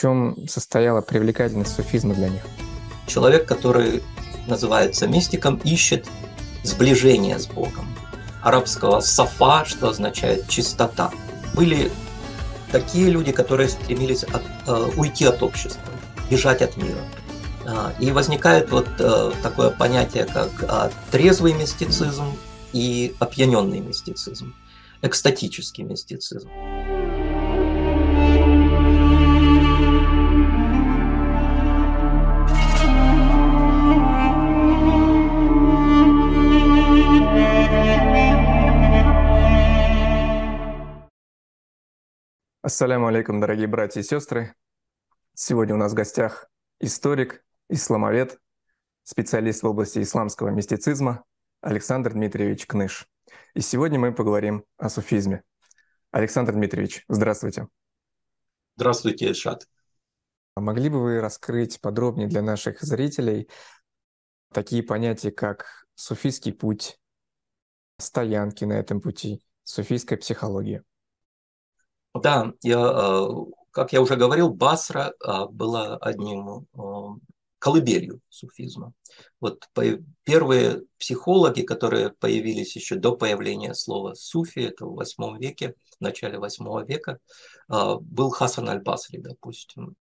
чем состояла привлекательность суфизма для них? Человек, который называется мистиком, ищет сближение с Богом. Арабского сафа, что означает чистота. Были такие люди, которые стремились от, э, уйти от общества, бежать от мира. А, и возникает вот э, такое понятие, как э, трезвый мистицизм и опьяненный мистицизм, экстатический мистицизм. Ассаляму алейкум, дорогие братья и сестры. Сегодня у нас в гостях историк, исламовед, специалист в области исламского мистицизма Александр Дмитриевич Кныш. И сегодня мы поговорим о суфизме. Александр Дмитриевич, здравствуйте. Здравствуйте, Эльшат. А могли бы вы раскрыть подробнее для наших зрителей такие понятия, как суфийский путь, стоянки на этом пути, суфийская психология? Да, я, э, как я уже говорил, Басра а, была одним э, колыбелью суфизма. Вот первые психологи, которые появились еще до появления слова суфи, это в восьмом веке, в начале восьмого века, а, был Хасан аль-Басри, допустим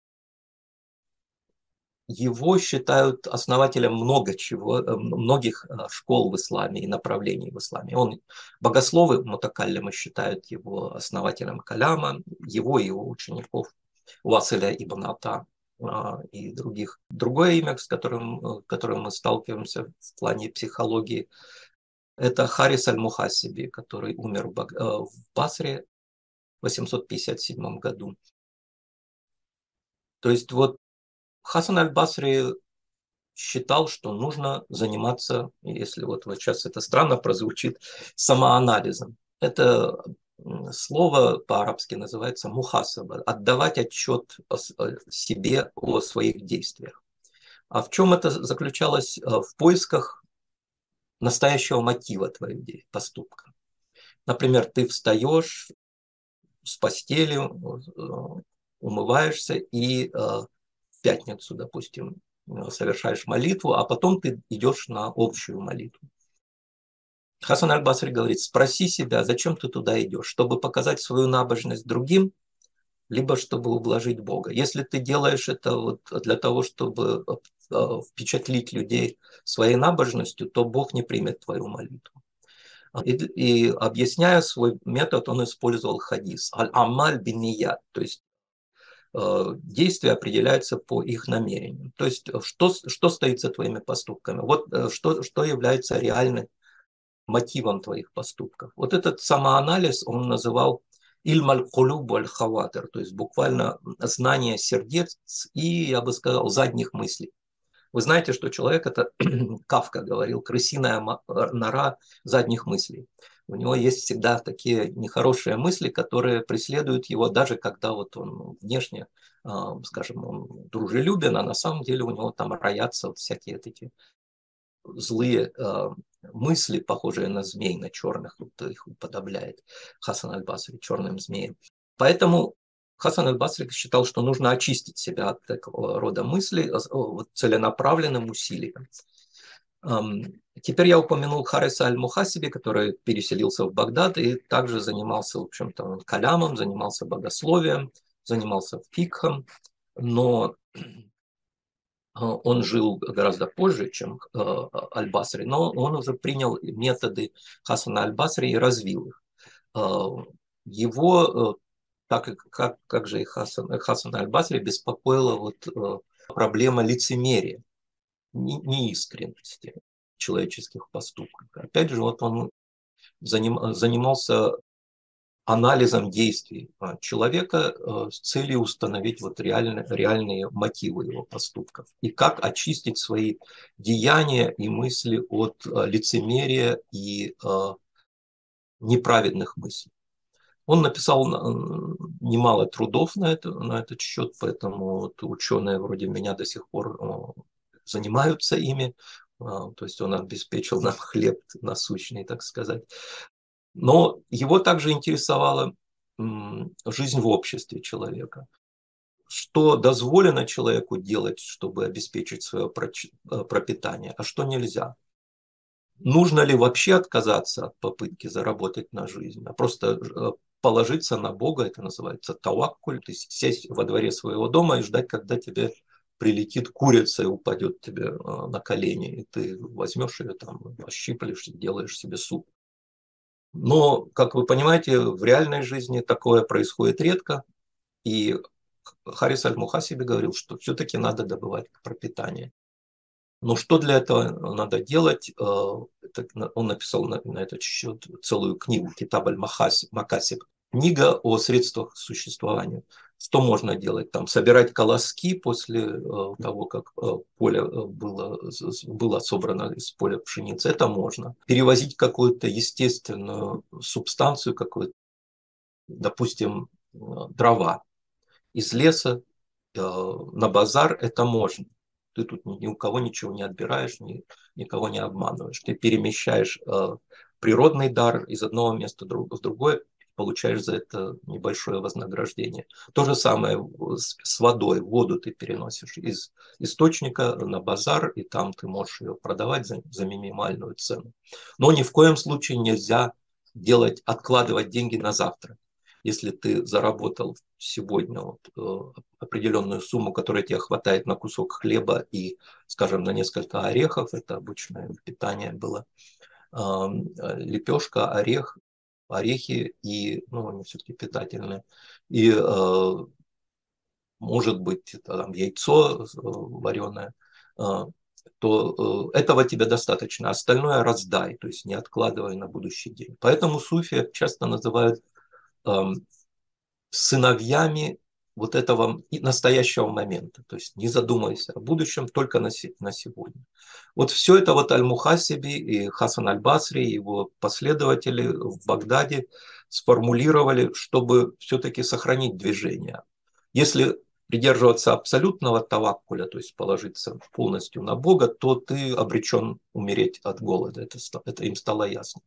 его считают основателем много чего, э, многих э, школ в исламе и направлений в исламе. Он, богословы мутакаллимы считают его основателем каляма, его и его учеников, Василя ибн Ата а, и других. Другое имя, с которым, э, которым мы сталкиваемся в плане психологии, это Харис аль-Мухасиби, который умер в Басре в 857 году. То есть вот Хасан аль-Басри считал, что нужно заниматься, если вот, вот сейчас это странно прозвучит, самоанализом. Это слово по-арабски называется мухасаба, отдавать отчет о себе, о своих действиях. А в чем это заключалось? Э, в поисках настоящего мотива твоего поступка. Например, ты встаешь с постели, э, умываешься и э, пятницу, допустим, э, совершаешь молитву, а потом ты идешь на общую молитву. Хасан Аль-Басри говорит, спроси себя, зачем ты туда идешь, чтобы показать свою набожность другим, либо чтобы ублажить Бога. Если ты делаешь это вот для того, чтобы э, впечатлить людей своей набожностью, то Бог не примет твою молитву. И, и объясняя свой метод, он использовал хадис. Аль-Амаль бинният, то есть действия определяются по их намерениям. То есть э, что, что стоит за твоими поступками? Вот э, что, что является реальным мотивом твоих поступков. Вот этот самоанализ он называл ильмаль кулюб аль хаватер, то есть буквально знание сердец и, я бы сказал, задних мыслей. Вы знаете, что человек, это Кавка говорил, крысиная нора задних мыслей у него есть всегда такие нехорошие мысли, которые преследуют его, даже когда вот он внешне, а, скажем, он дружелюбен, а на самом деле у него там роятся вот всякие такие злые а, мысли, похожие на змей, на черных, вот их уподобляет Хасан Аль-Басри черным змеем. Поэтому Хасан Аль-Басри считал, что нужно очистить себя от такого рода мыслей вот, целенаправленным усилием. Теперь я упомянул Хариса Аль-Мухасиби, который переселился в Багдад и также занимался, в общем-то, калямом, занимался богословием, занимался фикхом, но он жил гораздо позже, чем э, Аль-Басри, но он уже принял методы Хасана Аль-Басри и развил их. Э, его, так как, как же и Хасан, Хасан Аль-Басри, беспокоила вот проблема лицемерия неискренности человеческих поступков. Опять же, вот он заним, занимался анализом действий а, человека э, с целью установить вот реально, реальные мотивы его поступков и как очистить свои деяния и мысли от э, лицемерия и э, неправедных мыслей. Он написал немало трудов на, это, на этот счет, поэтому вот ученые вроде меня до сих пор занимаются ими, а, то есть он обеспечил нам хлеб насущный, так сказать. Но его также интересовала жизнь в обществе человека. что дозволено человеку делать, чтобы обеспечить свое э, пропитание, а что нельзя. Нужно ли вообще отказаться от попытки заработать на жизнь, а просто э, положиться на Бога, это называется таваккуль, то есть сесть во дворе своего дома и ждать, когда тебе прилетит курица и упадет тебе э, на колени, и ты возьмешь ее там, ощиплешь, делаешь себе суп. Но, как вы понимаете, в реальной жизни такое происходит редко, и Харис Аль-Мухасиби говорил, что все-таки надо добывать пропитание. Но что для этого надо делать? Э, он написал на, этот счет целую книгу «Китаб аль-Макасиб», книга о средствах существования. Что можно делать? Там собирать колоски после э, того, как э, поле было, было собрано из поля пшеницы. Это можно. Перевозить какую-то естественную субстанцию, какую-то, допустим, дрова из леса на базар. Это можно ты тут ни, у кого ничего не отбираешь, ни, никого не обманываешь. Ты перемещаешь э, природный дар из одного места в другое, получаешь за это небольшое вознаграждение. То же самое с, водой. Воду ты переносишь из источника на базар, и там ты можешь ее продавать за, за минимальную цену. Но ни в коем случае нельзя делать, откладывать деньги на завтра если ты заработал сегодня вот, э, определенную сумму, которая тебе хватает на кусок хлеба и, скажем, на несколько орехов, это обычное питание было, лепешка, орех, орехи и, ну, они все-таки питательные, и э, может быть там, яйцо э, вареное, то этого тебе достаточно. Остальное раздай, то есть не откладывай на будущий день. Поэтому суфи часто называют сыновьями вот этого настоящего момента. То есть не задумывайся о будущем, только на, на сегодня. Вот все это вот Аль-Мухасиби и Хасан Аль-Басри, его последователи в Багдаде сформулировали, чтобы все-таки сохранить движение. Если придерживаться абсолютного таваккуля, то есть положиться полностью на Бога, то ты обречен умереть от голода. Это, это им стало ясно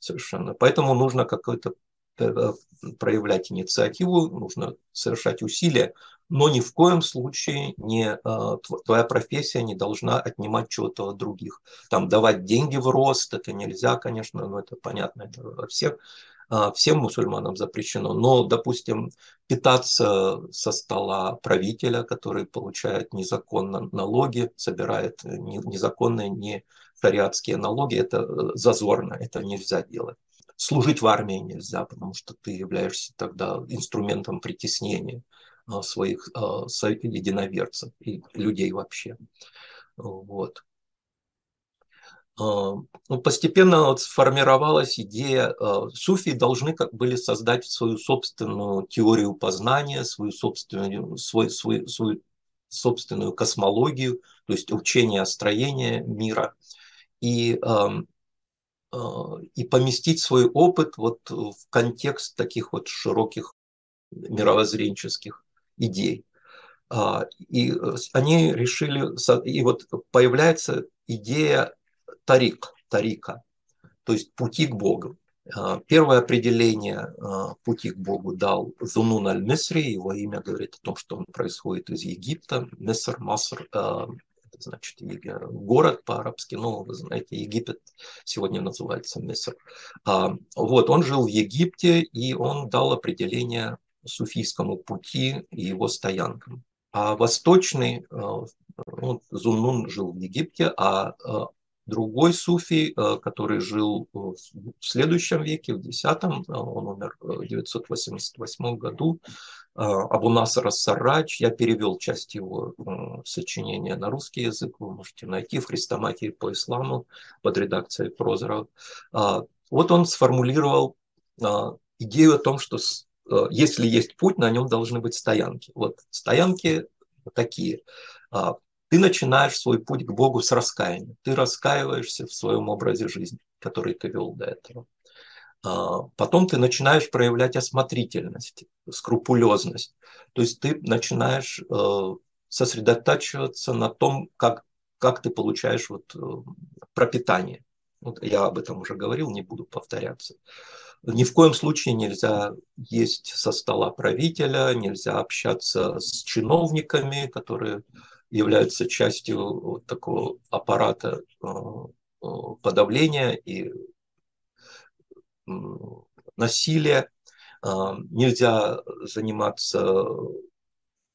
совершенно. Поэтому нужно какой-то Э, проявлять инициативу, нужно совершать усилия, но ни в коем случае не, э, твоя профессия не должна отнимать чего-то от других. Там давать деньги в рост, это нельзя, конечно, но это понятно, во всех, э, всем мусульманам запрещено. Но, допустим, питаться со стола правителя, который получает незаконно налоги, собирает незаконные, не шариатские налоги, это зазорно, это нельзя делать служить в армии нельзя, потому что ты являешься тогда инструментом притеснения а, своих а, единоверцев и людей вообще. Вот. А, ну, постепенно сформировалась идея, суфи должны как были создать свою собственную теорию познания, свою собственную, свой, свой, свою собственную космологию, то есть учение о строении мира. И и поместить свой опыт вот в контекст таких вот широких мировоззренческих идей. А, и э, они решили, и вот появляется идея тарик, тарика, то есть пути к Богу. А, первое определение а, пути к Богу дал Зунун аль-Мисри, его имя говорит о том, что он происходит из Египта, Миср, Маср, значит, город по-арабски, ну, вы знаете, Египет сегодня называется Миср. А, вот, он жил в Египте, и он дал определение суфийскому пути и его стоянкам. А восточный, а, ну, Зуннун жил в Египте, а, а другой суфий, который жил в следующем веке, в X, он умер в 988 году, Абу Насара Сарач, я перевел часть его сочинения на русский язык, вы можете найти в «Хрестоматии по исламу» под редакцией Прозорова. А, вот он сформулировал а, идею о том, что если есть путь, на нем должны быть стоянки. Вот стоянки такие. Ты начинаешь свой путь к Богу с раскаяния. Ты раскаиваешься в своем образе жизни, который ты вел до этого. А, потом ты начинаешь проявлять осмотрительность, скрупулезность. То есть ты начинаешь э, сосредотачиваться на том, как, как ты получаешь вот э, пропитание. Вот я об этом уже говорил, не буду повторяться. Ни в коем случае нельзя есть со стола правителя, нельзя общаться с чиновниками, которые являются частью вот такого аппарата э, подавления и насилия. Нельзя заниматься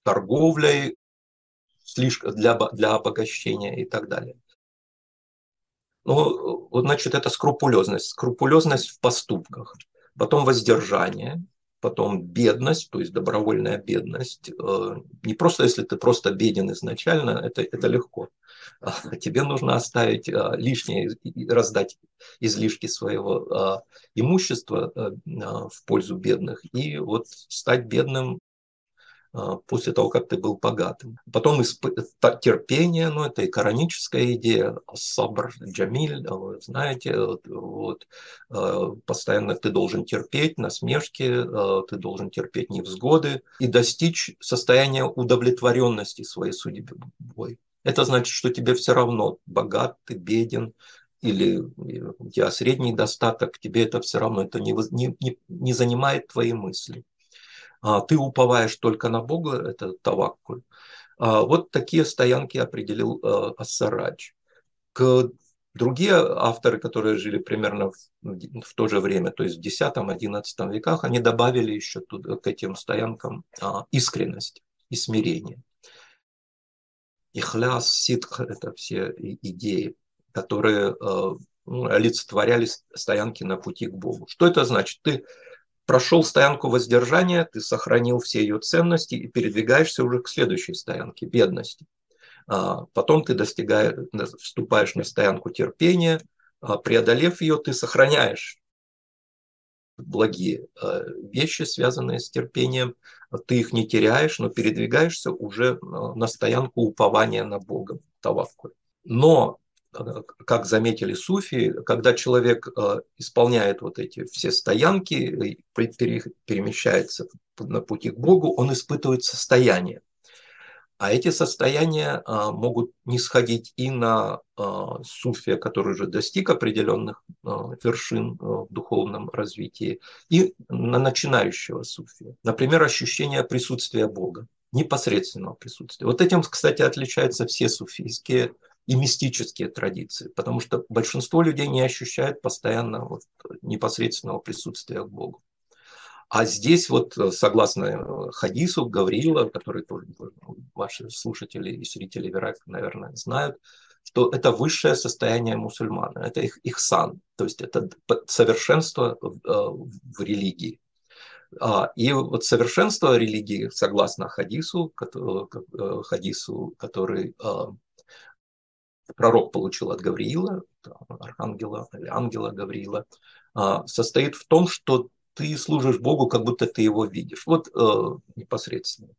торговлей слишком для, для обогащения и так далее. Ну, вот, значит, это скрупулезность. Скрупулезность в поступках. Потом воздержание, потом бедность, то есть добровольная бедность. Э, не просто, если ты просто беден изначально, это, это легко. А тебе нужно оставить э, лишнее, раздать излишки своего э, имущества в пользу бедных и вот стать бедным после того, как ты был богатым. Потом терпение, ну это и кораническая идея, сабр, джамиль, а знаете, вот, а, постоянно ты должен терпеть насмешки, ты должен терпеть невзгоды и достичь состояния удовлетворенности своей судьбой. Это значит, что тебе все равно, богат ты, беден, или у тебя средний достаток, тебе это все равно, это не, не, не занимает твои мысли. А, ты уповаешь только на Бога, это таваккуль. А, вот такие стоянки определил э, Ассарадж. К Другие авторы, которые жили примерно в, в то же время, то есть в X-XI веках, они добавили еще туда, к этим стоянкам а, искренность и смирение. Ихляс, ситх – это все идеи, которые ну, олицетворяли стоянки на пути к Богу. Что это значит? Ты прошел стоянку воздержания, ты сохранил все ее ценности и передвигаешься уже к следующей стоянке – бедности. А, потом ты достигаешь, вступаешь на стоянку терпения, а, преодолев ее, ты сохраняешь благие а, вещи, связанные с терпением, ты их не теряешь, но передвигаешься уже на стоянку упования на Бога, таваккуль. Но как заметили суфи, когда человек э, исполняет вот эти все стоянки, перемещается на пути к Богу, он испытывает состояние. А эти состояния э, могут не сходить и на э, суфия, который уже достиг определенных вершин в духовном развитии, и на начинающего суфия. Например, ощущение присутствия Бога, непосредственного присутствия. Вот этим, кстати, отличаются все суфийские и мистические традиции, потому что большинство людей не ощущает постоянно вот непосредственного присутствия к Богу. А здесь вот, согласно хадису Гавриила, который тоже ваши слушатели и зрители, наверное, знают, что это высшее состояние мусульмана, это их, их сан, то есть это совершенство в, э, религии. А, и вот совершенство религии, согласно хадису, э, хадису, который э, пророк получил от Гавриила, архангела или ангела Гавриила, а, состоит в том, что ты служишь Богу, как будто ты его видишь. Вот э, непосредственно.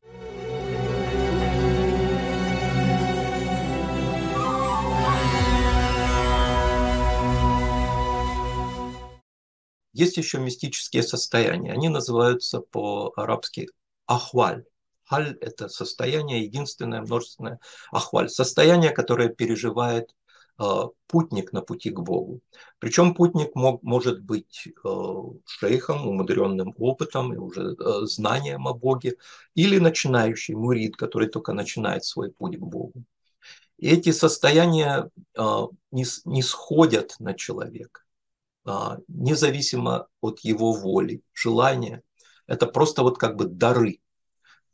Есть еще мистические состояния. Они называются по-арабски ахваль. Халь – это состояние, единственное, множественное ахваль. Состояние, которое переживает э, путник на пути к Богу. Причем путник мог, может быть э, шейхом, умудренным опытом и уже э, знанием о Боге, или начинающий мурид, который только начинает свой путь к Богу. И эти состояния не, не сходят на человека, независимо от его воли, желания. Это просто вот как бы дары –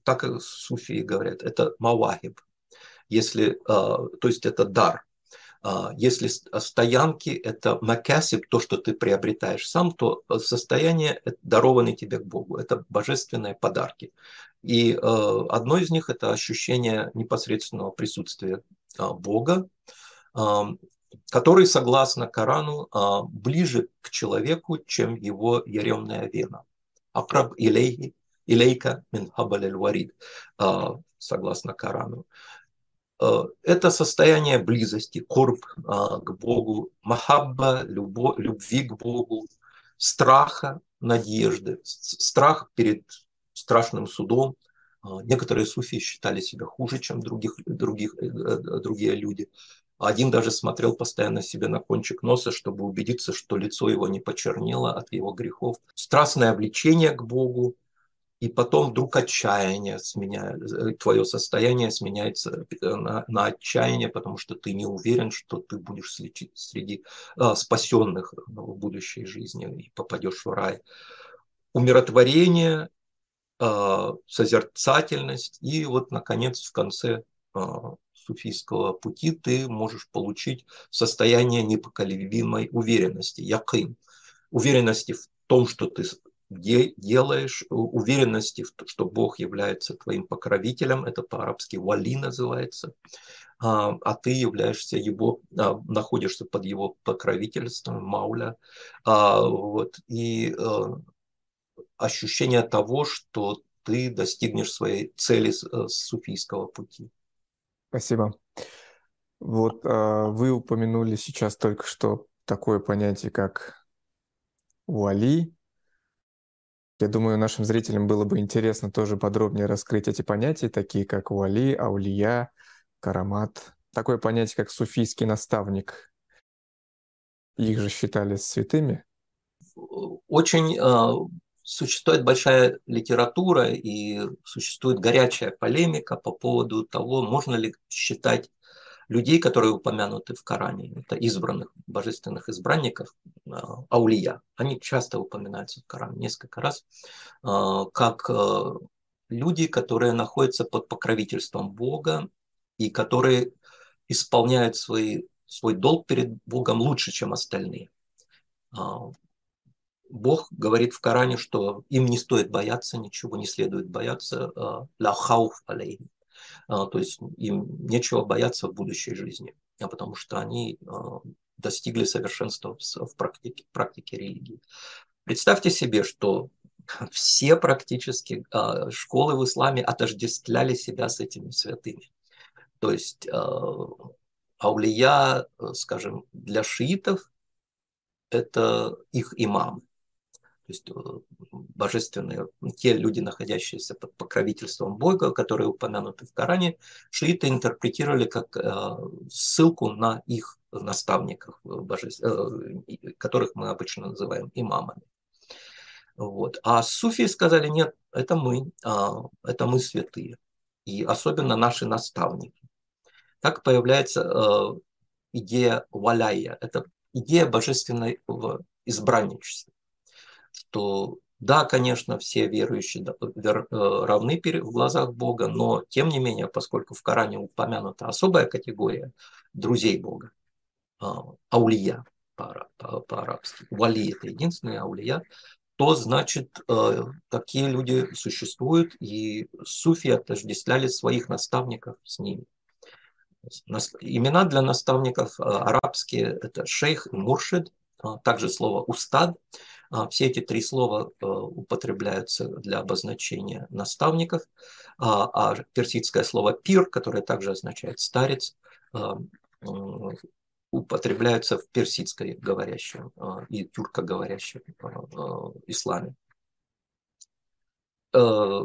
так и суфии говорят, это мавахиб, если, а, то есть это дар. А, если стоянки – это макасиб, то, что ты приобретаешь сам, то состояние дарованное тебе к Богу. Это божественные подарки. И а, одно из них – это ощущение непосредственного присутствия Бога, который, согласно Корану, ближе к человеку, чем его яремная вена. Акраб илейхи Илейка мин варид, а, согласно Корану. А, это состояние близости, корб а, к Богу, махабба, любовь, любви к Богу, страха, надежды, страх перед страшным судом. Некоторые суфии считали себя хуже, чем других, других, э, э, другие люди. Один даже смотрел постоянно себе на кончик носа, чтобы убедиться, что лицо его не почернело от его грехов. Страстное обличение к Богу, и потом вдруг отчаяние сменяется, твое состояние сменяется на, на отчаяние, потому что ты не уверен, что ты будешь среди, среди а, спасенных в будущей жизни и попадешь в рай. Умиротворение, а, созерцательность и вот, наконец, в конце а, суфийского пути ты можешь получить состояние непоколебимой уверенности, якын, уверенности в том, что ты делаешь, уверенности, в том, что Бог является твоим покровителем, это по-арабски вали называется, а, а ты являешься его, а, находишься под его покровительством, мауля, а, вот, и ощущение того, что ты достигнешь своей цели с суфийского пути. Спасибо. Вот вы упомянули сейчас только что такое понятие, как вали, я думаю, нашим зрителям было бы интересно тоже подробнее раскрыть эти понятия, такие как уали, аулия, карамат. Такое понятие, как суфийский наставник. Их же считали святыми. Очень э, существует большая литература и существует горячая полемика по поводу того, можно ли считать людей, которые упомянуты в Коране, это избранных божественных избранников, а, аулия, они часто упоминаются в Коране несколько раз, а, как а, люди, которые находятся под покровительством Бога и которые исполняют свои, свой долг перед Богом лучше, чем остальные. Бог говорит в Коране, что им не стоит бояться, ничего не следует бояться. «Ла хауф алейхим» А, то есть им нечего бояться в будущей жизни, а потому что они а, достигли совершенства в практике, практике религии. Представьте себе, что все практически а, школы в исламе отождествляли себя с этими святыми. То есть аулия, скажем, для шиитов это их имам то есть э, божественные, те люди, находящиеся под покровительством Бога, которые упомянуты в Коране, шииты интерпретировали как э, ссылку на их наставников, э, которых мы обычно называем имамами. Вот. А суфии сказали, нет, это мы, а, это мы святые, и особенно наши наставники. Так появляется идея валяя, это идея божественного избранничества что да, конечно, все верующие э, равны в глазах Бога, но тем не менее, поскольку в Коране упомянута особая категория друзей Бога, а, аулия по-арабски, вали это единственные аулия, то значит, э, такие люди существуют, и суфи отождествляли своих наставников с ними. Имена для наставников э, арабские – это шейх муршид, а также слово устад – все эти три слова э, употребляются для обозначения наставников, а, а персидское слово пир, которое также означает старец, а, употребляются в персидской говорящем и тюркоговорящем исламе. Э,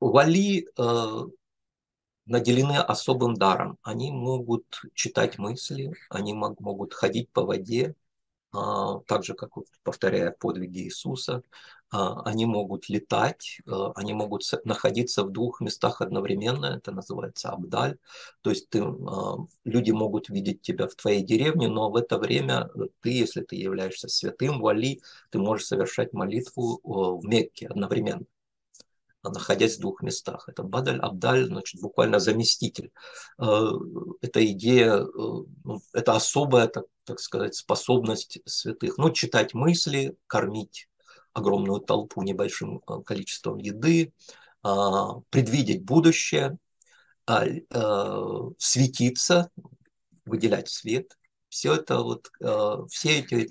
вали э, наделены особым даром. Они могут читать мысли, они могут ходить по воде, а, так же, как повторяя подвиги Иисуса, а, они могут летать, а, они могут находиться в двух местах одновременно, это называется абдаль, то есть ты, люди могут видеть тебя в твоей деревне, но в это время ты, если ты являешься святым, вали, ты можешь совершать молитву в Мекке одновременно находясь в двух местах. Это Бадаль Абдаль, значит, буквально заместитель. Эта идея, ну, это особая, так так сказать, способность святых. Ну, читать мысли, кормить огромную толпу небольшим э, количеством еды, а, предвидеть будущее, а, э, светиться, выделять свет. Все это вот, э, все эти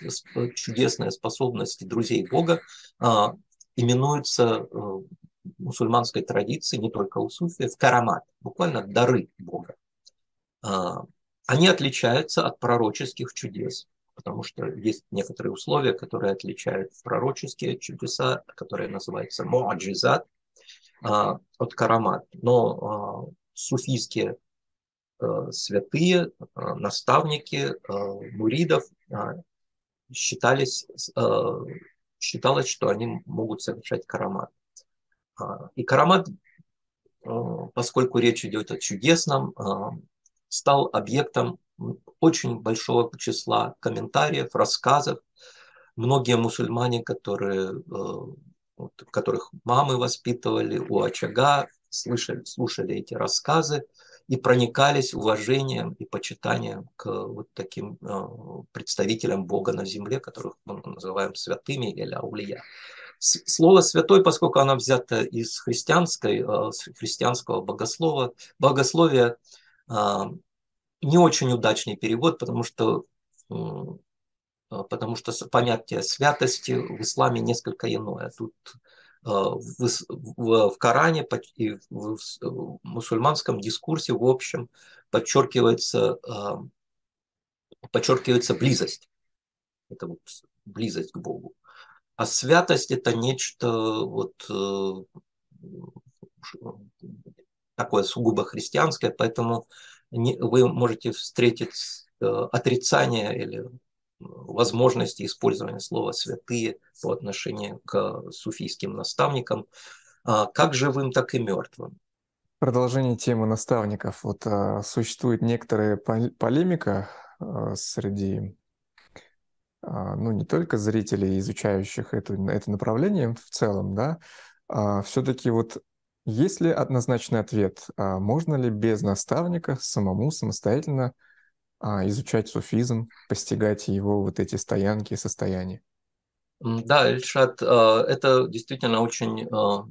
чудесные способности друзей Бога а, именуются мусульманской традиции, не только у суфиев, карамат, буквально дары Бога они отличаются от пророческих чудес, потому что есть некоторые условия, которые отличают пророческие чудеса, которые называются муаджизат, от карамат. Но суфийские святые, наставники, муридов считались, считалось, что они могут совершать карамат. И карамат, поскольку речь идет о чудесном, стал объектом очень большого числа комментариев, рассказов. Многие мусульмане, которые, которых мамы воспитывали у очага, слышали, слушали эти рассказы и проникались уважением и почитанием к вот таким представителям Бога на земле, которых мы называем святыми или аулия. Слово «святой», поскольку оно взято из христианской, э, христианского богослова, богословия, не очень удачный перевод, потому что, а, потому что понятие святости в исламе несколько иное. Тут в, в, в Коране и в, в мусульманском дискурсе в общем подчеркивается, подчеркивается близость. Это вот близость к Богу. А святость это нечто вот э, такое сугубо христианское, поэтому вы можете встретить э, отрицание или возможности использования слова «святые» по отношению к суфийским наставникам, а, как живым, так и мертвым. Продолжение темы наставников. Вот а, существует некоторая полемика среди, ну не только зрителей, изучающих это, это направление в целом, да, а, все-таки вот есть ли однозначный ответ? А можно ли без наставника самому самостоятельно а, изучать суфизм, постигать его вот эти стоянки и состояния? Да, Ильшат, а, это действительно очень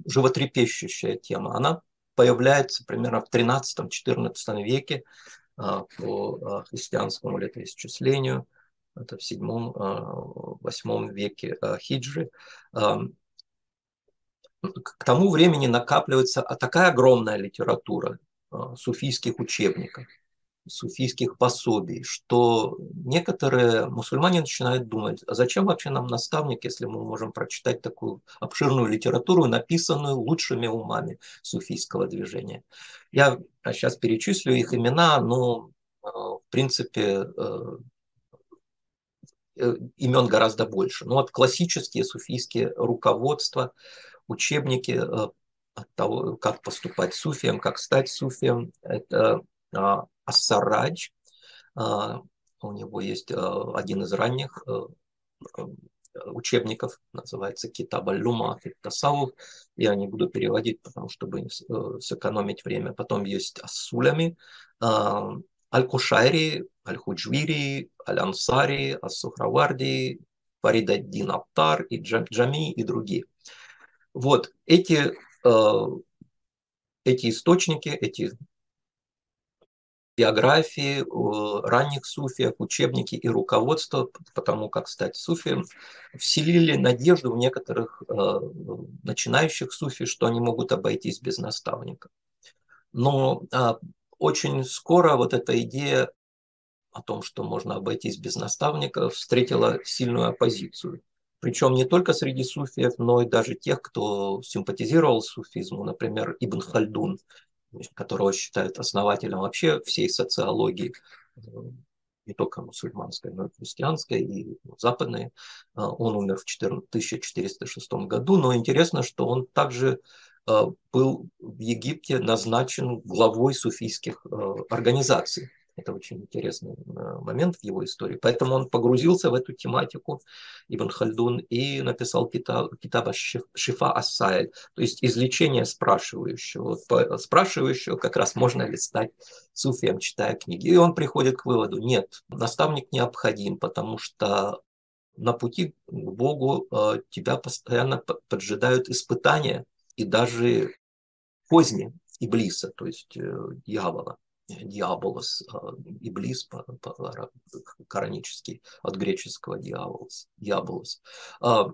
животрепещущая тема. Она появляется примерно в 13-14 веке по христианскому летоисчислению. Это в 7-8 веке хиджи к тому времени накапливается такая огромная литература а, суфийских учебников, суфийских пособий, что некоторые мусульмане начинают думать, а зачем вообще нам наставник, если мы можем прочитать такую обширную литературу, написанную лучшими умами суфийского движения. Я сейчас перечислю их имена, но а, в принципе имен гораздо больше. Ну вот классические суфийские руководства, учебники э, от того, как поступать суфием, как стать суфием. Это а, Ассарадж. А, у него есть э, один из ранних э, учебников, называется Китаба Люма Тасавух. Я не буду переводить, потому чтобы сэкономить время. Потом есть Ассулями, а, Аль-Кушайри, Аль-Худжвири, Аль-Ансари, Ас-Сухраварди, Фаридаддин Аттар и Джами и другие. Вот эти, э, эти источники, эти биографии э, ранних суфиев, учебники и руководство по тому, как стать суфием, вселили надежду в некоторых э, начинающих суфи, что они могут обойтись без наставника. Но а, очень скоро вот эта идея о том, что можно обойтись без наставника, встретила сильную оппозицию – причем не только среди суфиев, но и даже тех, кто симпатизировал суфизму, например, Ибн Хальдун, которого считают основателем вообще всей социологии, не только мусульманской, но и христианской и западной. Он умер в 1406 году, но интересно, что он также был в Египте назначен главой суфийских э, организаций. Это очень интересный э, момент в его истории. Поэтому он погрузился в эту тематику, Ибн Хальдун, и написал китаб, китаба Шифа Ассайль, то есть излечение спрашивающего. Спрашивающего как раз можно ли стать суфием, читая книги. И он приходит к выводу, нет, наставник необходим, потому что на пути к Богу э, тебя постоянно поджидают испытания и даже позни Иблиса, то есть э, дьявола диаболос, иблис коранический, от греческого диаболос, диаболос. А,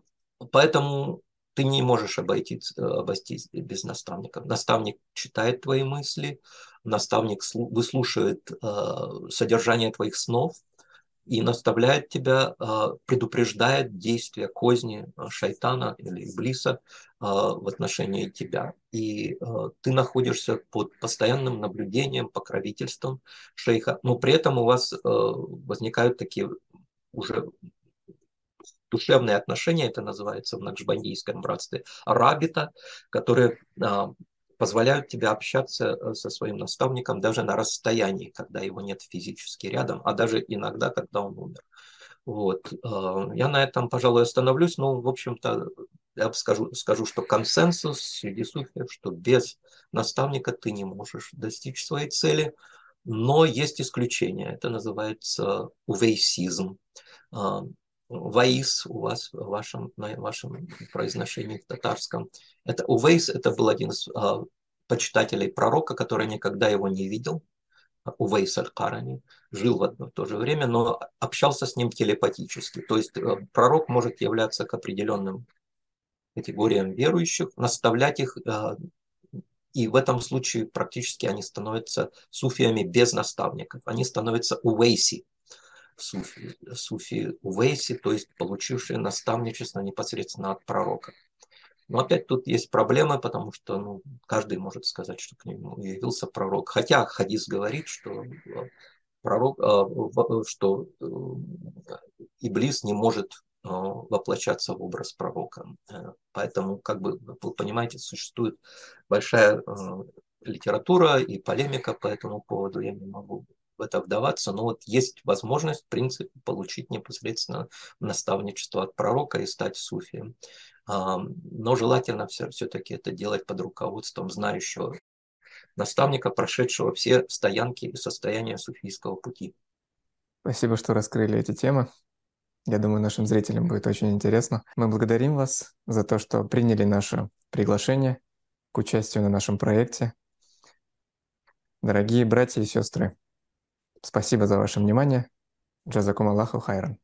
поэтому ты не можешь обойтись, обойтись без наставника. Наставник читает твои мысли, наставник выслушивает содержание твоих снов и наставляет тебя, предупреждает действия козни шайтана или иблиса в отношении тебя. И ты находишься под постоянным наблюдением, покровительством шейха, но при этом у вас возникают такие уже душевные отношения, это называется в Накшбандийском братстве, рабита, которые а, позволяют тебе общаться э, со своим наставником даже на расстоянии, когда его нет физически рядом, а даже иногда, когда он умер. Вот. А, я на этом, пожалуй, остановлюсь. Ну, в общем-то, я скажу, скажу, что консенсус среди суфиев, что без наставника ты не можешь достичь своей цели, но есть исключения. Это называется увейсизм. А, Ваис у вас в вашем, на вашем произношении в татарском. Это Увейс, это был один из а, почитателей пророка, который никогда его не видел. Увейс аль-Карани, жил в одно и то же время, но общался с ним телепатически. То есть э, пророк может являться к определенным категориям верующих, наставлять их, э, и в этом случае практически они становятся суфиями без наставников. Они становятся увейси, суфи, суфи Увейси, то есть получившие наставничество непосредственно от пророка. Но опять тут есть проблемы, потому что ну, каждый может сказать, что к нему явился пророк. Хотя Хадис говорит, что э, пророк, э, что э, Иблис не может воплощаться в образ пророка. Поэтому, как бы вы понимаете, существует большая литература и полемика по этому поводу. Я не могу в это вдаваться, но вот есть возможность, в принципе, получить непосредственно наставничество от пророка и стать суфием. Но желательно все, все-таки это делать под руководством знающего наставника, прошедшего все стоянки и состояния суфийского пути. Спасибо, что раскрыли эти темы. Я думаю, нашим зрителям будет очень интересно. Мы благодарим вас за то, что приняли наше приглашение к участию на нашем проекте. Дорогие братья и сестры, Спасибо за ваше внимание. Джазакум Аллаху хайран.